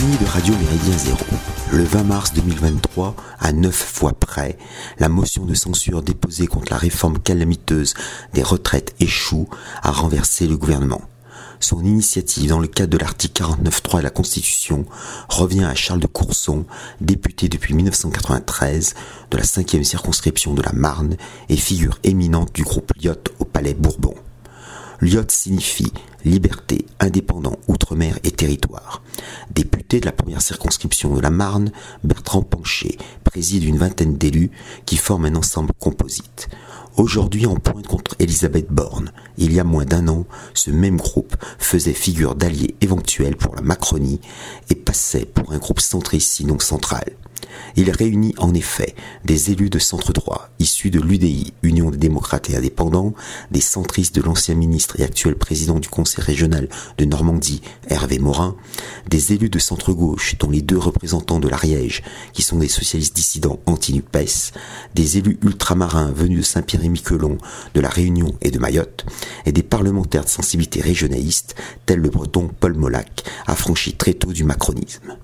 De Radio Méridien Zéro, le 20 mars 2023, à neuf fois près, la motion de censure déposée contre la réforme calamiteuse des retraites échoue à renverser le gouvernement. Son initiative dans le cadre de l'article 49.3 de la Constitution revient à Charles de Courson, député depuis 1993 de la 5e circonscription de la Marne et figure éminente du groupe Lyotte au Palais Bourbon. Lyotte signifie liberté, indépendant, outre-mer et territoire. Député de la première circonscription de la Marne, Bertrand Pancher préside une vingtaine d'élus qui forment un ensemble composite. Aujourd'hui en pointe contre Elisabeth Borne, il y a moins d'un an, ce même groupe faisait figure d'allié éventuel pour la Macronie et passait pour un groupe centriste sinon central. Il réunit en effet des élus de centre droit, issus de l'UDI, Union des démocrates et indépendants, des centristes de l'ancien ministre et actuel président du conseil régional de Normandie, Hervé Morin, des élus de centre gauche, dont les deux représentants de l'Ariège, qui sont des socialistes dissidents anti-NUPES, des élus ultramarins venus de Saint-Pierre-et-Miquelon, de la Réunion et de Mayotte, et des parlementaires de sensibilité régionaliste, tels le breton Paul Molac, affranchi très tôt du macronisme.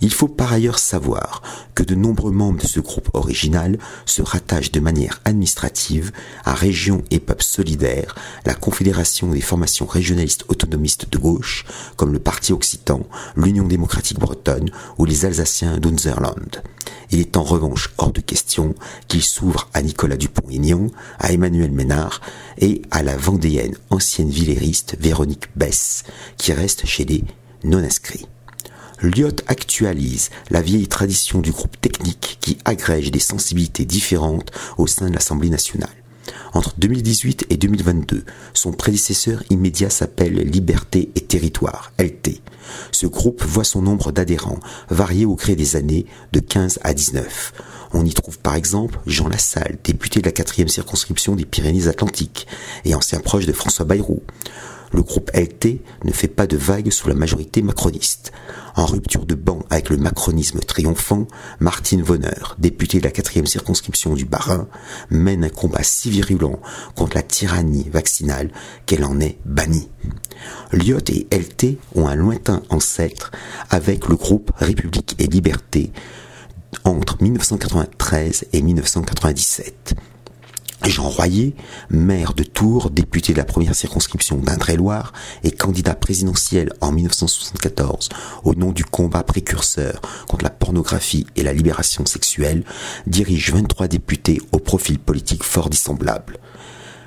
Il faut par ailleurs savoir que de nombreux membres de ce groupe original se rattachent de manière administrative à Région et Peuple Solidaire, la Confédération des formations régionalistes autonomistes de gauche, comme le Parti Occitan, l'Union démocratique bretonne ou les Alsaciens d'Unzerland. Il est en revanche hors de question qu'il s'ouvre à Nicolas Dupont-Aignan, à Emmanuel Ménard et à la vendéenne ancienne villériste Véronique Bess, qui reste chez les non-inscrits. Lyot actualise la vieille tradition du groupe technique qui agrège des sensibilités différentes au sein de l'Assemblée nationale. Entre 2018 et 2022, son prédécesseur immédiat s'appelle Liberté et Territoire, LT. Ce groupe voit son nombre d'adhérents varier au gré des années de 15 à 19. On y trouve par exemple Jean Lassalle, député de la quatrième circonscription des Pyrénées-Atlantiques et ancien proche de François Bayrou le groupe LT ne fait pas de vagues sous la majorité macroniste. En rupture de banc avec le macronisme triomphant, Martine Vonner, députée de la quatrième circonscription du Bas-Rhin, mène un combat si virulent contre la tyrannie vaccinale qu'elle en est bannie. Lyot et LT ont un lointain ancêtre avec le groupe République et Liberté entre 1993 et 1997. Jean Royer, maire de Tours, député de la première circonscription d'Indre-et-Loire et candidat présidentiel en 1974 au nom du combat précurseur contre la pornographie et la libération sexuelle, dirige 23 députés au profil politique fort dissemblable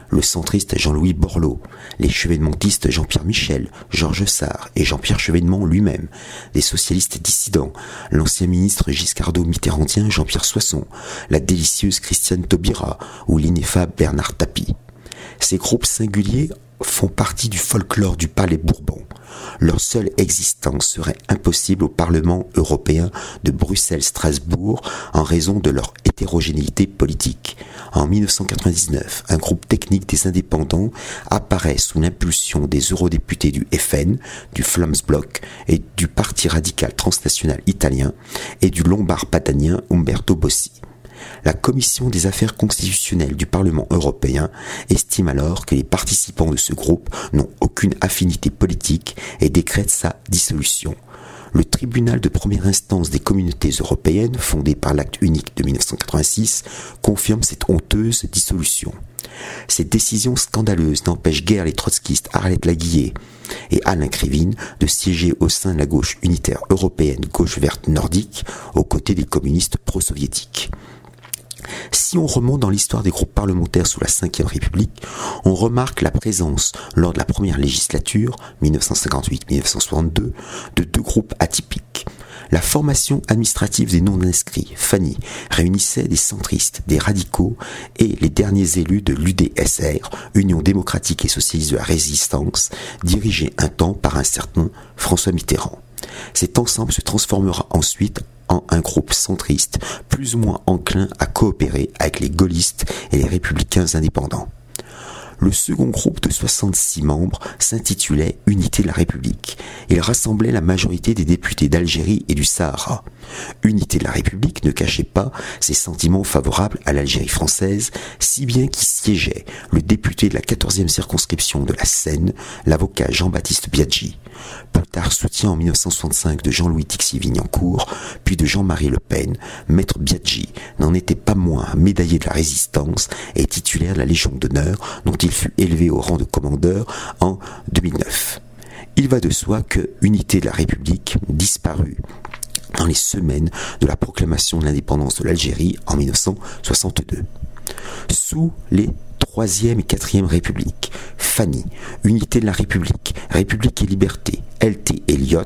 le centriste Jean-Louis Borloo, les chevènementistes Jean-Pierre Michel, Georges Sarr et Jean-Pierre Chevènement lui-même, les socialistes dissidents, l'ancien ministre Giscardo Mitterrandien Jean-Pierre Soisson, la délicieuse Christiane Taubira ou l'ineffable Bernard Tapie. Ces groupes singuliers font partie du folklore du palais Bourbon. Leur seule existence serait impossible au Parlement européen de Bruxelles-Strasbourg en raison de leur hétérogénéité politique. En 1999, un groupe technique des indépendants apparaît sous l'impulsion des eurodéputés du FN, du Flamsblock et du Parti radical transnational italien et du lombard patanien Umberto Bossi. La Commission des affaires constitutionnelles du Parlement européen estime alors que les participants de ce groupe n'ont aucune affinité politique et décrète sa dissolution. Le tribunal de première instance des communautés européennes, fondé par l'acte unique de 1986, confirme cette honteuse dissolution. Ces décisions scandaleuses n'empêchent guère les trotskistes Arlette Laguillet et Alain Krivine de siéger au sein de la gauche unitaire européenne gauche verte nordique aux côtés des communistes pro-soviétiques. Si on remonte dans l'histoire des groupes parlementaires sous la Ve République, on remarque la présence, lors de la première législature, 1958-1962, de deux groupes atypiques. La formation administrative des non-inscrits, FANI, réunissait des centristes, des radicaux et les derniers élus de l'UDSR, Union démocratique et socialiste de la résistance, dirigé un temps par un certain François Mitterrand. Cet ensemble se transformera ensuite en un groupe centriste, plus ou moins enclin à coopérer avec les gaullistes et les républicains indépendants. Le second groupe de 66 membres s'intitulait Unité de la République. Il rassemblait la majorité des députés d'Algérie et du Sahara. Unité de la République ne cachait pas ses sentiments favorables à l'Algérie française, si bien qu'y siégeait le député de la 14e circonscription de la Seine, l'avocat Jean-Baptiste Biaggi. Plus tard soutien en 1965 de Jean-Louis Tixier-Vignancourt, puis de Jean-Marie Le Pen, Maître Biaggi n'en était pas moins médaillé de la résistance et titulaire de la Légion d'honneur dont il fut élevé au rang de commandeur en 2009. Il va de soi que Unité de la République disparut dans les semaines de la proclamation de l'indépendance de l'Algérie en 1962. Sous les troisième et quatrième République, Fanny, Unité de la République, République et Liberté, LT et Lyot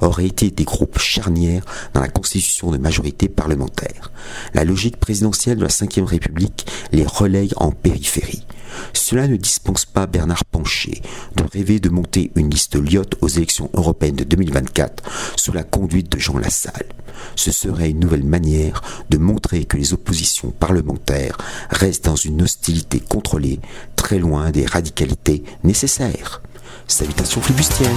auraient été des groupes charnières dans la constitution de majorité parlementaire. La logique présidentielle de la Ve République les relègue en périphérie. Cela ne dispense pas Bernard Pancher de rêver de monter une liste Lyot aux élections européennes de 2024 sous la conduite de Jean Lassalle. Ce serait une nouvelle manière de montrer que les oppositions parlementaires restent dans une hostilité contrôlée, très loin des radicalités nécessaires. Salutations flibustières